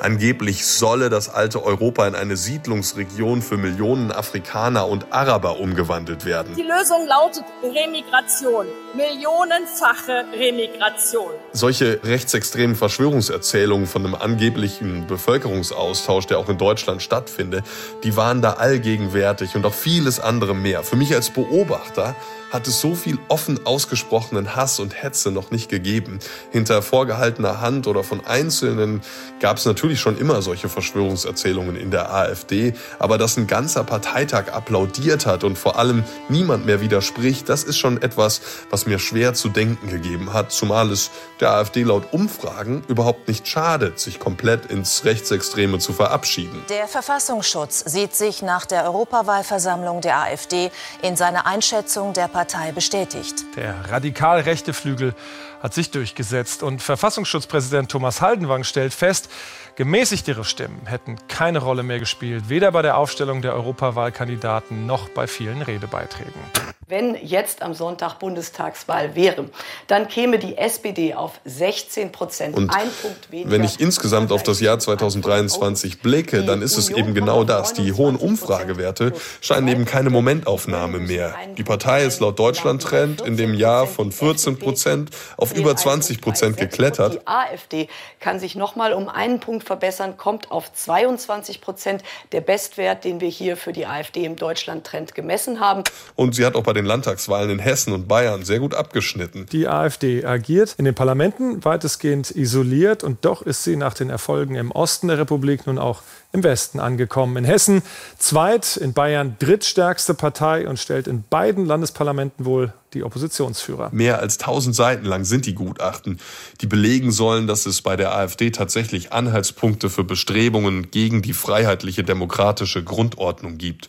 Angeblich solle das alte Europa in eine Siedlungsregion für Millionen Afrikaner und Araber umgewandelt werden. Die Lösung lautet Remigration. Millionenfache Remigration. Solche rechtsextremen Verschwörungserzählungen von einem angeblichen Bevölkerungsaustausch, der auch in Deutschland stattfindet, die waren da allgegenwärtig und auch vieles andere mehr. Für mich als Beobachter hat es so viel offen ausgesprochenen Hass und Hetze noch nicht gegeben. Hinter vorgehaltener Hand oder von Einzelnen gab es natürlich schon immer solche Verschwörungserzählungen in der AfD, aber dass ein ganzer Parteitag applaudiert hat und vor allem niemand mehr widerspricht, das ist schon etwas, was mir schwer zu denken gegeben hat, zumal es der AfD laut Umfragen überhaupt nicht schadet, sich komplett ins Rechtsextreme zu verabschieden. Der Verfassungsschutz sieht sich nach der Europawahlversammlung der AfD in seiner Einschätzung der Partei bestätigt. Der radikal rechte Flügel hat sich durchgesetzt und Verfassungsschutzpräsident Thomas Haldenwang stellt fest, gemäßigtere Stimmen hätten keine Rolle mehr gespielt, weder bei der Aufstellung der Europawahlkandidaten noch bei vielen Redebeiträgen. Wenn jetzt am Sonntag Bundestagswahl wäre, dann käme die SPD auf 16 Prozent. Und Ein Punkt weniger. wenn ich insgesamt auf das Jahr 2023 blicke, dann ist es eben genau das. Die hohen Umfragewerte scheinen eben keine Momentaufnahme mehr. Die Partei ist laut Deutschland-Trend in dem Jahr von 14 Prozent auf über 20 Prozent geklettert. Die AfD kann sich noch mal um einen Punkt verbessern, kommt auf 22 Prozent. Der Bestwert, den wir hier für die AfD im Deutschland-Trend gemessen haben. Und sie hat auch bei den Landtagswahlen in Hessen und Bayern sehr gut abgeschnitten. Die AfD agiert in den Parlamenten weitestgehend isoliert und doch ist sie nach den Erfolgen im Osten der Republik nun auch im Westen angekommen. In Hessen zweit, in Bayern drittstärkste Partei und stellt in beiden Landesparlamenten wohl die Oppositionsführer. Mehr als 1000 Seiten lang sind die Gutachten, die belegen sollen, dass es bei der AfD tatsächlich Anhaltspunkte für Bestrebungen gegen die freiheitliche demokratische Grundordnung gibt.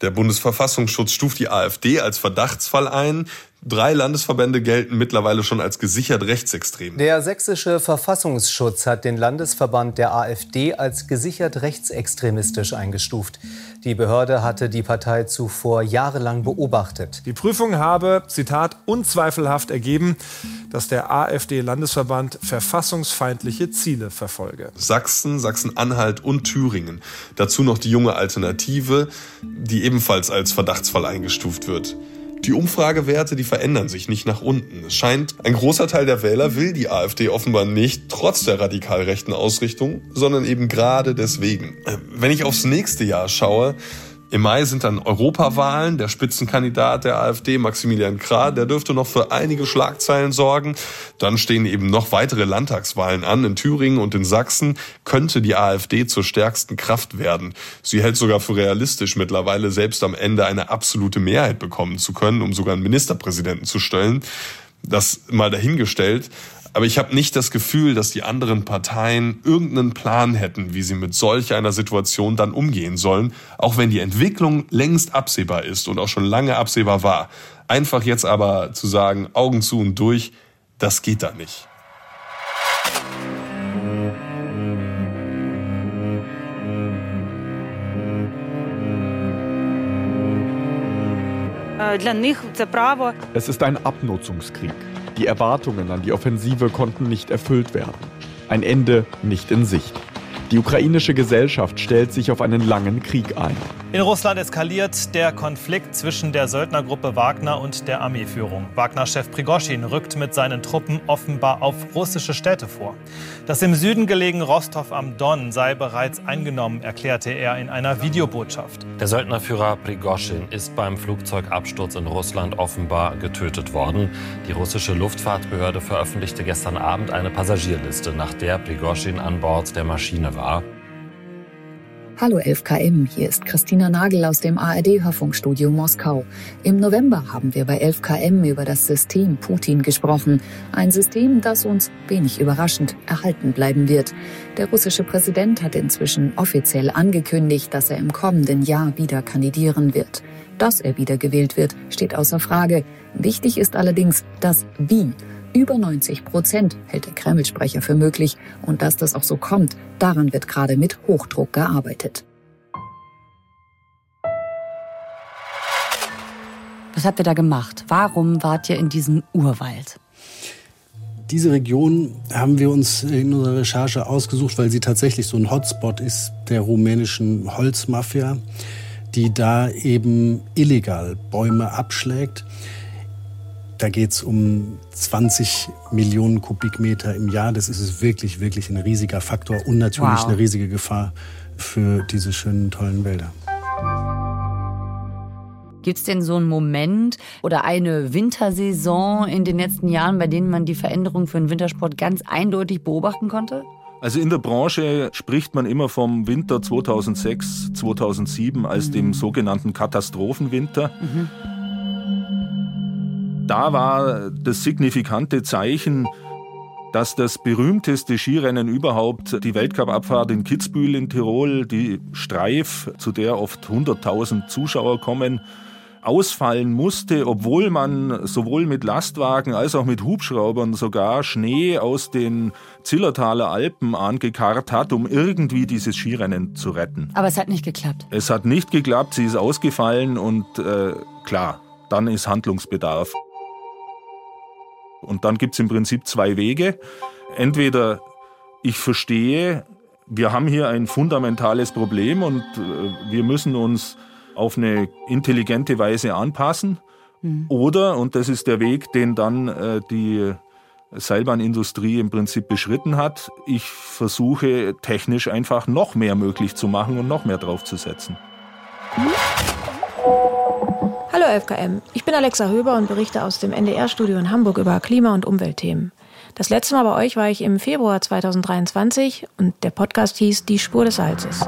Der Bundesverfassungsschutz stuft die AfD als Verdachtsfall ein. Drei Landesverbände gelten mittlerweile schon als gesichert rechtsextrem. Der sächsische Verfassungsschutz hat den Landesverband der AfD als gesichert rechtsextremistisch eingestuft. Die Behörde hatte die Partei zuvor jahrelang beobachtet. Die Prüfung habe, Zitat, unzweifelhaft ergeben, dass der AfD-Landesverband verfassungsfeindliche Ziele verfolge. Sachsen, Sachsen-Anhalt und Thüringen. Dazu noch die junge Alternative, die ebenfalls als Verdachtsfall eingestuft wird. Die Umfragewerte, die verändern sich nicht nach unten. Es scheint, ein großer Teil der Wähler will die AfD offenbar nicht, trotz der radikal rechten Ausrichtung, sondern eben gerade deswegen. Äh, wenn ich aufs nächste Jahr schaue, im Mai sind dann Europawahlen. Der Spitzenkandidat der AfD, Maximilian Krah, der dürfte noch für einige Schlagzeilen sorgen. Dann stehen eben noch weitere Landtagswahlen an. In Thüringen und in Sachsen könnte die AfD zur stärksten Kraft werden. Sie hält sogar für realistisch, mittlerweile selbst am Ende eine absolute Mehrheit bekommen zu können, um sogar einen Ministerpräsidenten zu stellen. Das mal dahingestellt. Aber ich habe nicht das Gefühl, dass die anderen Parteien irgendeinen Plan hätten, wie sie mit solch einer Situation dann umgehen sollen, auch wenn die Entwicklung längst absehbar ist und auch schon lange absehbar war. Einfach jetzt aber zu sagen, Augen zu und durch, das geht da nicht. Es ist ein Abnutzungskrieg. Die Erwartungen an die Offensive konnten nicht erfüllt werden. Ein Ende nicht in Sicht. Die ukrainische Gesellschaft stellt sich auf einen langen Krieg ein. In Russland eskaliert der Konflikt zwischen der Söldnergruppe Wagner und der Armeeführung. Wagner-Chef Prigoschin rückt mit seinen Truppen offenbar auf russische Städte vor. Das im Süden gelegene Rostov am Don sei bereits eingenommen, erklärte er in einer Videobotschaft. Der Söldnerführer Prigoschin ist beim Flugzeugabsturz in Russland offenbar getötet worden. Die russische Luftfahrtbehörde veröffentlichte gestern Abend eine Passagierliste, nach der Prigoschin an Bord der Maschine war. Hallo 11KM, hier ist Christina Nagel aus dem ARD-Hörfunkstudio Moskau. Im November haben wir bei 11KM über das System Putin gesprochen. Ein System, das uns, wenig überraschend, erhalten bleiben wird. Der russische Präsident hat inzwischen offiziell angekündigt, dass er im kommenden Jahr wieder kandidieren wird. Dass er wiedergewählt wird, steht außer Frage. Wichtig ist allerdings das Wie. Über 90 Prozent hält der Kreml-Sprecher für möglich. Und dass das auch so kommt, daran wird gerade mit Hochdruck gearbeitet. Was habt ihr da gemacht? Warum wart ihr in diesem Urwald? Diese Region haben wir uns in unserer Recherche ausgesucht, weil sie tatsächlich so ein Hotspot ist der rumänischen Holzmafia, die da eben illegal Bäume abschlägt. Da geht es um 20 Millionen Kubikmeter im Jahr. Das ist wirklich, wirklich ein riesiger Faktor und natürlich wow. eine riesige Gefahr für diese schönen, tollen Wälder. Gibt es denn so einen Moment oder eine Wintersaison in den letzten Jahren, bei denen man die Veränderung für den Wintersport ganz eindeutig beobachten konnte? Also in der Branche spricht man immer vom Winter 2006, 2007 als mhm. dem sogenannten Katastrophenwinter. Mhm. Da war das signifikante Zeichen, dass das berühmteste Skirennen überhaupt, die Weltcup-Abfahrt in Kitzbühel in Tirol, die Streif, zu der oft 100.000 Zuschauer kommen, ausfallen musste, obwohl man sowohl mit Lastwagen als auch mit Hubschraubern sogar Schnee aus den Zillertaler Alpen angekarrt hat, um irgendwie dieses Skirennen zu retten. Aber es hat nicht geklappt. Es hat nicht geklappt, sie ist ausgefallen und äh, klar, dann ist Handlungsbedarf. Und dann gibt es im Prinzip zwei Wege. Entweder ich verstehe, wir haben hier ein fundamentales Problem und äh, wir müssen uns auf eine intelligente Weise anpassen. Mhm. Oder, und das ist der Weg, den dann äh, die Seilbahnindustrie im Prinzip beschritten hat, ich versuche technisch einfach noch mehr möglich zu machen und noch mehr draufzusetzen. Hallo FKM, ich bin Alexa Höber und berichte aus dem NDR-Studio in Hamburg über Klima- und Umweltthemen. Das letzte Mal bei euch war ich im Februar 2023 und der Podcast hieß Die Spur des Salzes.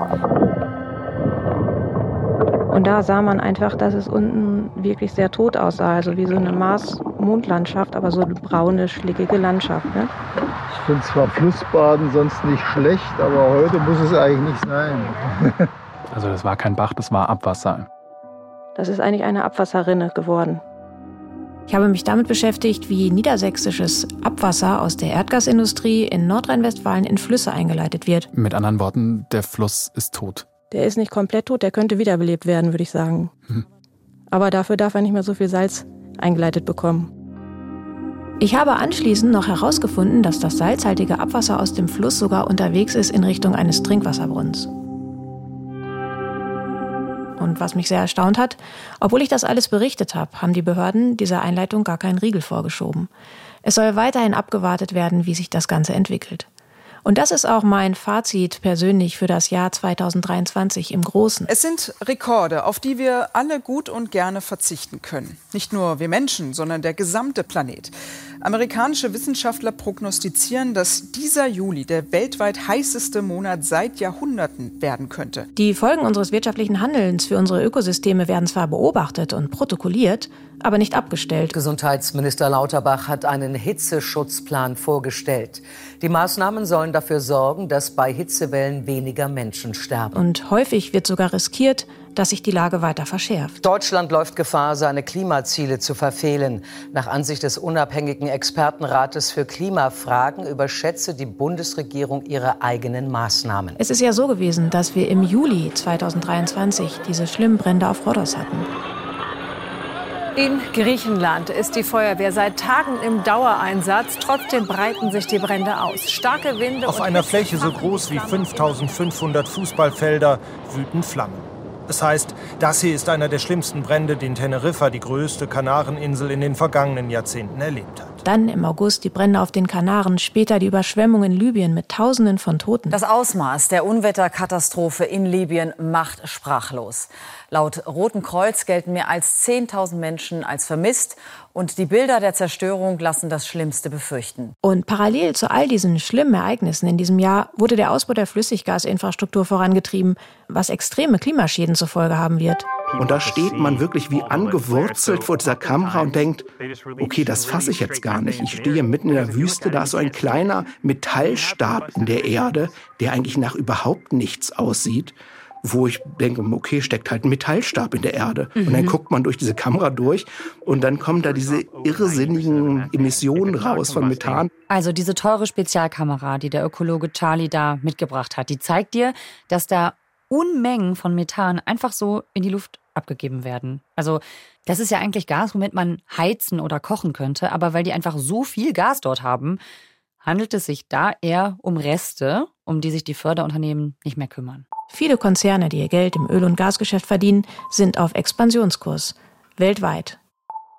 Und da sah man einfach, dass es unten wirklich sehr tot aussah, also wie so eine Mars-Mondlandschaft, aber so eine braune, schlickige Landschaft. Ne? Ich finde zwar Flussbaden sonst nicht schlecht, aber heute muss es eigentlich nicht sein. <laughs> also das war kein Bach, das war Abwasser. Das ist eigentlich eine Abwasserrinne geworden. Ich habe mich damit beschäftigt, wie niedersächsisches Abwasser aus der Erdgasindustrie in Nordrhein-Westfalen in Flüsse eingeleitet wird. Mit anderen Worten, der Fluss ist tot. Der ist nicht komplett tot, der könnte wiederbelebt werden, würde ich sagen. Hm. Aber dafür darf er nicht mehr so viel Salz eingeleitet bekommen. Ich habe anschließend noch herausgefunden, dass das salzhaltige Abwasser aus dem Fluss sogar unterwegs ist in Richtung eines Trinkwasserbrunnens. Und was mich sehr erstaunt hat, obwohl ich das alles berichtet habe, haben die Behörden dieser Einleitung gar keinen Riegel vorgeschoben. Es soll weiterhin abgewartet werden, wie sich das Ganze entwickelt. Und das ist auch mein Fazit persönlich für das Jahr 2023 im Großen. Es sind Rekorde, auf die wir alle gut und gerne verzichten können. Nicht nur wir Menschen, sondern der gesamte Planet. Amerikanische Wissenschaftler prognostizieren, dass dieser Juli der weltweit heißeste Monat seit Jahrhunderten werden könnte. Die Folgen unseres wirtschaftlichen Handelns für unsere Ökosysteme werden zwar beobachtet und protokolliert, aber nicht abgestellt. Gesundheitsminister Lauterbach hat einen Hitzeschutzplan vorgestellt. Die Maßnahmen sollen dafür sorgen, dass bei Hitzewellen weniger Menschen sterben. Und häufig wird sogar riskiert, dass sich die Lage weiter verschärft. Deutschland läuft Gefahr, seine Klimaziele zu verfehlen. Nach Ansicht des unabhängigen Expertenrates für Klimafragen überschätze die Bundesregierung ihre eigenen Maßnahmen. Es ist ja so gewesen, dass wir im Juli 2023 diese schlimmen Brände auf Rhodos hatten. In Griechenland ist die Feuerwehr seit Tagen im Dauereinsatz. Trotzdem breiten sich die Brände aus. Starke Winde. Auf einer Fläche so groß wie 5500 Fußballfelder wüten Flammen. Das heißt, das hier ist einer der schlimmsten Brände, den Teneriffa, die größte Kanareninsel, in den vergangenen Jahrzehnten erlebt hat. Dann im August die Brände auf den Kanaren, später die Überschwemmung in Libyen mit Tausenden von Toten. Das Ausmaß der Unwetterkatastrophe in Libyen macht sprachlos. Laut Roten Kreuz gelten mehr als 10.000 Menschen als vermisst und die Bilder der Zerstörung lassen das Schlimmste befürchten. Und parallel zu all diesen schlimmen Ereignissen in diesem Jahr wurde der Ausbau der Flüssiggasinfrastruktur vorangetrieben, was extreme Klimaschäden zur Folge haben wird. Und da steht man wirklich wie angewurzelt vor dieser Kamera und denkt, okay, das fasse ich jetzt gar nicht. Ich stehe mitten in der Wüste, da ist so ein kleiner Metallstab in der Erde, der eigentlich nach überhaupt nichts aussieht wo ich denke, okay, steckt halt ein Metallstab in der Erde. Mhm. Und dann mhm. guckt man durch diese Kamera durch und dann kommen da diese irrsinnigen Emissionen raus von Methan. Also diese teure Spezialkamera, die der Ökologe Charlie da mitgebracht hat, die zeigt dir, dass da Unmengen von Methan einfach so in die Luft abgegeben werden. Also das ist ja eigentlich Gas, womit man heizen oder kochen könnte, aber weil die einfach so viel Gas dort haben, handelt es sich da eher um Reste, um die sich die Förderunternehmen nicht mehr kümmern. Viele Konzerne, die ihr Geld im Öl- und Gasgeschäft verdienen, sind auf Expansionskurs. Weltweit.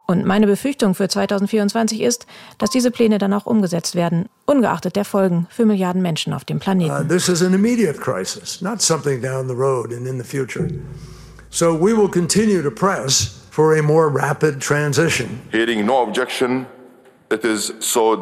Und meine Befürchtung für 2024 ist, dass diese Pläne dann auch umgesetzt werden, ungeachtet der Folgen für Milliarden Menschen auf dem Planeten. Uh, this is an immediate crisis, not something down the road and in the future. So we will continue to press for a more rapid transition. Hearing no objection, So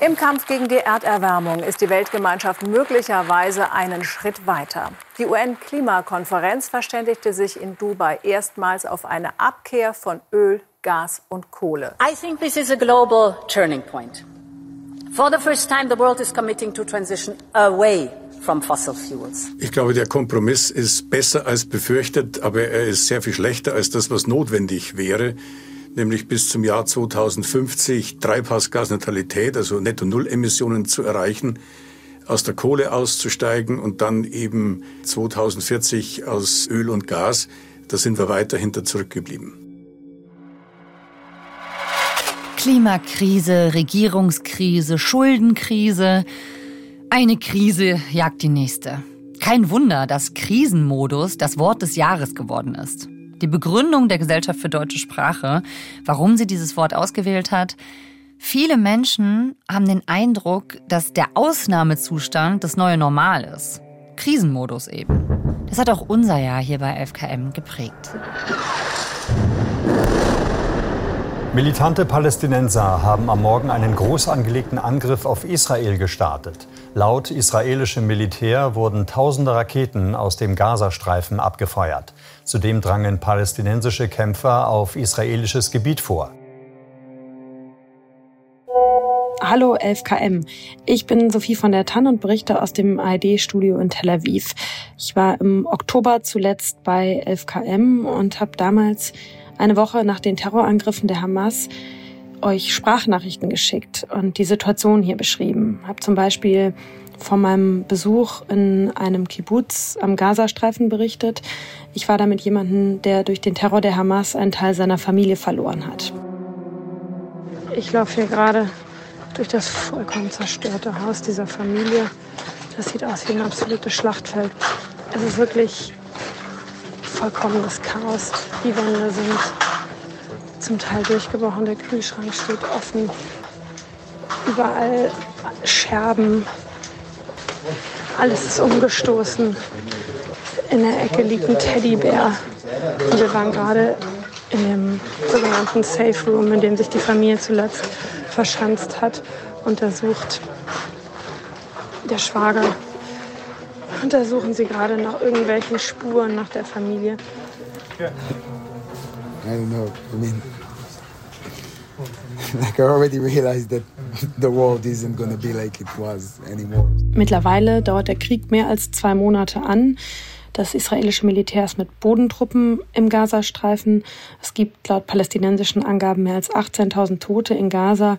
Im Kampf gegen die Erderwärmung ist die Weltgemeinschaft möglicherweise einen Schritt weiter. Die UN-Klimakonferenz verständigte sich in Dubai erstmals auf eine Abkehr von Öl, Gas und Kohle. I think this is a global turning point. For the first time the world is committing to transition away from fossil fuels. Ich glaube, der Kompromiss ist besser als befürchtet, aber er ist sehr viel schlechter als das, was notwendig wäre nämlich bis zum Jahr 2050 Treibhausgasneutralität, also Netto-Null-Emissionen zu erreichen, aus der Kohle auszusteigen und dann eben 2040 aus Öl und Gas. Da sind wir weiter hinter zurückgeblieben. Klimakrise, Regierungskrise, Schuldenkrise. Eine Krise jagt die nächste. Kein Wunder, dass Krisenmodus das Wort des Jahres geworden ist die Begründung der Gesellschaft für deutsche Sprache, warum sie dieses Wort ausgewählt hat. Viele Menschen haben den Eindruck, dass der Ausnahmezustand das neue Normal ist. Krisenmodus eben. Das hat auch unser Jahr hier bei FKM geprägt. Militante Palästinenser haben am Morgen einen groß angelegten Angriff auf Israel gestartet. Laut israelischem Militär wurden tausende Raketen aus dem Gazastreifen abgefeuert. Zudem drangen palästinensische Kämpfer auf israelisches Gebiet vor. Hallo 11KM. Ich bin Sophie von der Tann und berichte aus dem ARD-Studio in Tel Aviv. Ich war im Oktober zuletzt bei 11KM und habe damals eine Woche nach den Terrorangriffen der Hamas euch Sprachnachrichten geschickt und die Situation hier beschrieben. Hab zum Beispiel von meinem Besuch in einem Kibbutz am Gazastreifen berichtet. Ich war da mit jemandem, der durch den Terror der Hamas einen Teil seiner Familie verloren hat. Ich laufe hier gerade durch das vollkommen zerstörte Haus dieser Familie. Das sieht aus wie ein absolutes Schlachtfeld. Es ist wirklich vollkommenes Chaos. Die Wände sind zum Teil durchgebrochen, der Kühlschrank steht offen. Überall Scherben. Alles ist umgestoßen. In der Ecke liegt ein Teddybär. Und wir waren gerade in dem sogenannten Safe Room, in dem sich die Familie zuletzt verschanzt hat, untersucht der Schwager. Untersuchen sie gerade nach irgendwelchen Spuren nach der Familie. I don't know. I mean, <laughs> like I already realized that <laughs> the world isn't going to be like it was anymore. Mittlerweile dauert der Krieg mehr als zwei Monate an. Das israelische Militär ist mit Bodentruppen im Gazastreifen. Es gibt laut palästinensischen Angaben mehr als 18.000 Tote in Gaza.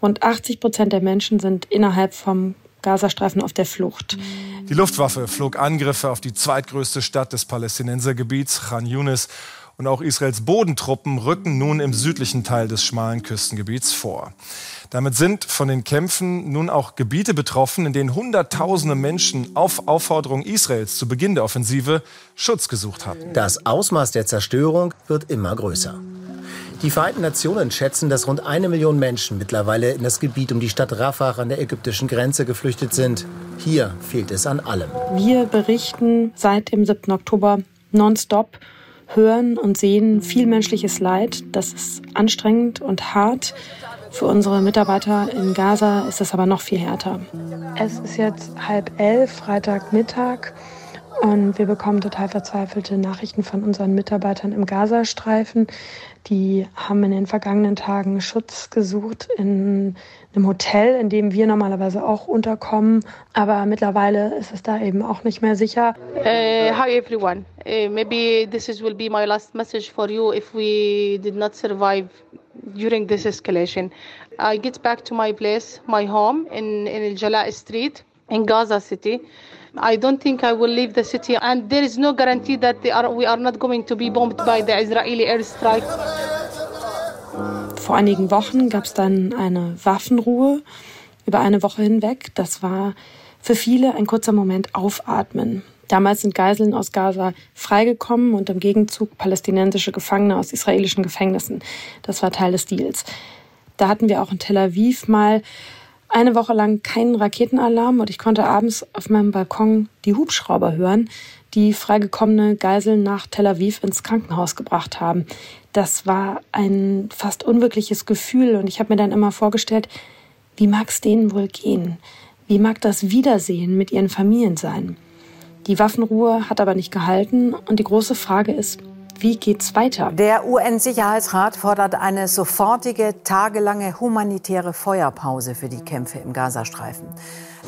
Rund 80 Prozent der Menschen sind innerhalb vom Gazastreifen auf der Flucht. Die Luftwaffe flog Angriffe auf die zweitgrößte Stadt des Palästinensergebiets, Khan Yunis. Und auch Israels Bodentruppen rücken nun im südlichen Teil des schmalen Küstengebiets vor. Damit sind von den Kämpfen nun auch Gebiete betroffen, in denen Hunderttausende Menschen auf Aufforderung Israels zu Beginn der Offensive Schutz gesucht hatten. Das Ausmaß der Zerstörung wird immer größer. Die Vereinten Nationen schätzen, dass rund eine Million Menschen mittlerweile in das Gebiet um die Stadt Rafah an der ägyptischen Grenze geflüchtet sind. Hier fehlt es an allem. Wir berichten seit dem 7. Oktober nonstop, hören und sehen viel menschliches Leid. Das ist anstrengend und hart. Für unsere Mitarbeiter in Gaza ist es aber noch viel härter. Es ist jetzt halb elf, Freitagmittag. Und wir bekommen total verzweifelte Nachrichten von unseren Mitarbeitern im Gazastreifen. Die haben in den vergangenen Tagen Schutz gesucht in einem Hotel, in dem wir normalerweise auch unterkommen. Aber mittlerweile ist es da eben auch nicht mehr sicher. Uh, hi everyone. Uh, maybe this is, will be my last message for you if we did not survive during this escalation. I get back to my place, my home in, in Jalaa Street in Gaza City. I don't think I will leave the city, and there is no guarantee that are, we are not going to be bombed by the Israeli airstrike. Vor einigen Wochen gab es dann eine Waffenruhe über eine Woche hinweg. Das war für viele ein kurzer Moment aufatmen. Damals sind Geiseln aus Gaza freigekommen und im Gegenzug palästinensische Gefangene aus israelischen Gefängnissen. Das war Teil des Deals. Da hatten wir auch in Tel Aviv mal eine Woche lang keinen Raketenalarm und ich konnte abends auf meinem Balkon die Hubschrauber hören, die freigekommene Geiseln nach Tel Aviv ins Krankenhaus gebracht haben. Das war ein fast unwirkliches Gefühl und ich habe mir dann immer vorgestellt, wie mag es denen wohl gehen? Wie mag das Wiedersehen mit ihren Familien sein? Die Waffenruhe hat aber nicht gehalten und die große Frage ist, wie geht's weiter? Der UN-Sicherheitsrat fordert eine sofortige, tagelange humanitäre Feuerpause für die Kämpfe im Gazastreifen.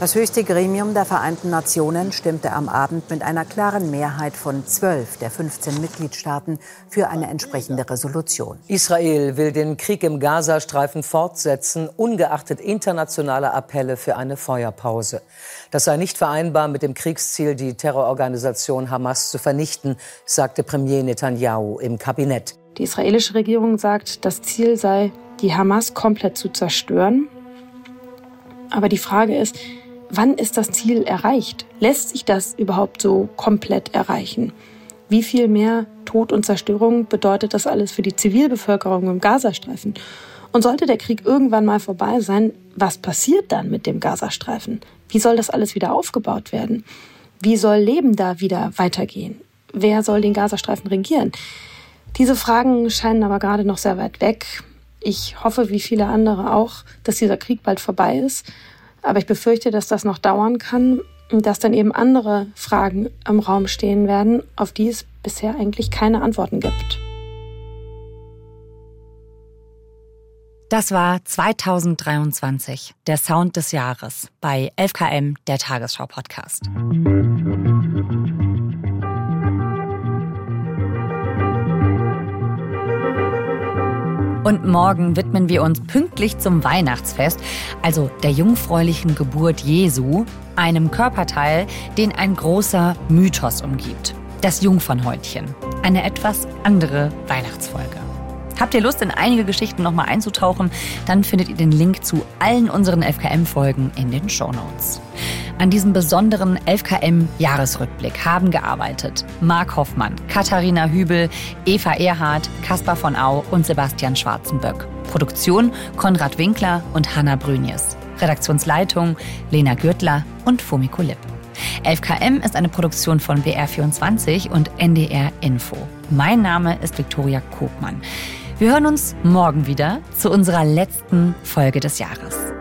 Das höchste Gremium der Vereinten Nationen stimmte am Abend mit einer klaren Mehrheit von zwölf der 15 Mitgliedstaaten für eine entsprechende Resolution. Israel will den Krieg im Gazastreifen fortsetzen, ungeachtet internationaler Appelle für eine Feuerpause. Das sei nicht vereinbar mit dem Kriegsziel, die Terrororganisation Hamas zu vernichten, sagte Premier Netanyahu im Kabinett. Die israelische Regierung sagt, das Ziel sei, die Hamas komplett zu zerstören. Aber die Frage ist, wann ist das Ziel erreicht? Lässt sich das überhaupt so komplett erreichen? Wie viel mehr Tod und Zerstörung bedeutet das alles für die Zivilbevölkerung im Gazastreifen? Und sollte der Krieg irgendwann mal vorbei sein, was passiert dann mit dem Gazastreifen? Wie soll das alles wieder aufgebaut werden? Wie soll Leben da wieder weitergehen? Wer soll den Gazastreifen regieren? Diese Fragen scheinen aber gerade noch sehr weit weg. Ich hoffe, wie viele andere auch, dass dieser Krieg bald vorbei ist aber ich befürchte, dass das noch dauern kann und dass dann eben andere Fragen im Raum stehen werden, auf die es bisher eigentlich keine Antworten gibt. Das war 2023, der Sound des Jahres bei 11KM, der Tagesschau-Podcast. Und morgen widmen wir uns pünktlich zum Weihnachtsfest, also der jungfräulichen Geburt Jesu, einem Körperteil, den ein großer Mythos umgibt. Das Jungfernhäutchen. Eine etwas andere Weihnachtsfolge. Habt ihr Lust, in einige Geschichten nochmal einzutauchen? Dann findet ihr den Link zu allen unseren FKM-Folgen in den Show Notes. An diesem besonderen 11KM-Jahresrückblick haben gearbeitet Marc Hoffmann, Katharina Hübel, Eva Erhardt, Caspar von Au und Sebastian Schwarzenböck. Produktion Konrad Winkler und Hanna Brünjes. Redaktionsleitung Lena Gürtler und Fumiko Lipp. 11KM ist eine Produktion von BR24 und NDR Info. Mein Name ist Viktoria Kobmann. Wir hören uns morgen wieder zu unserer letzten Folge des Jahres.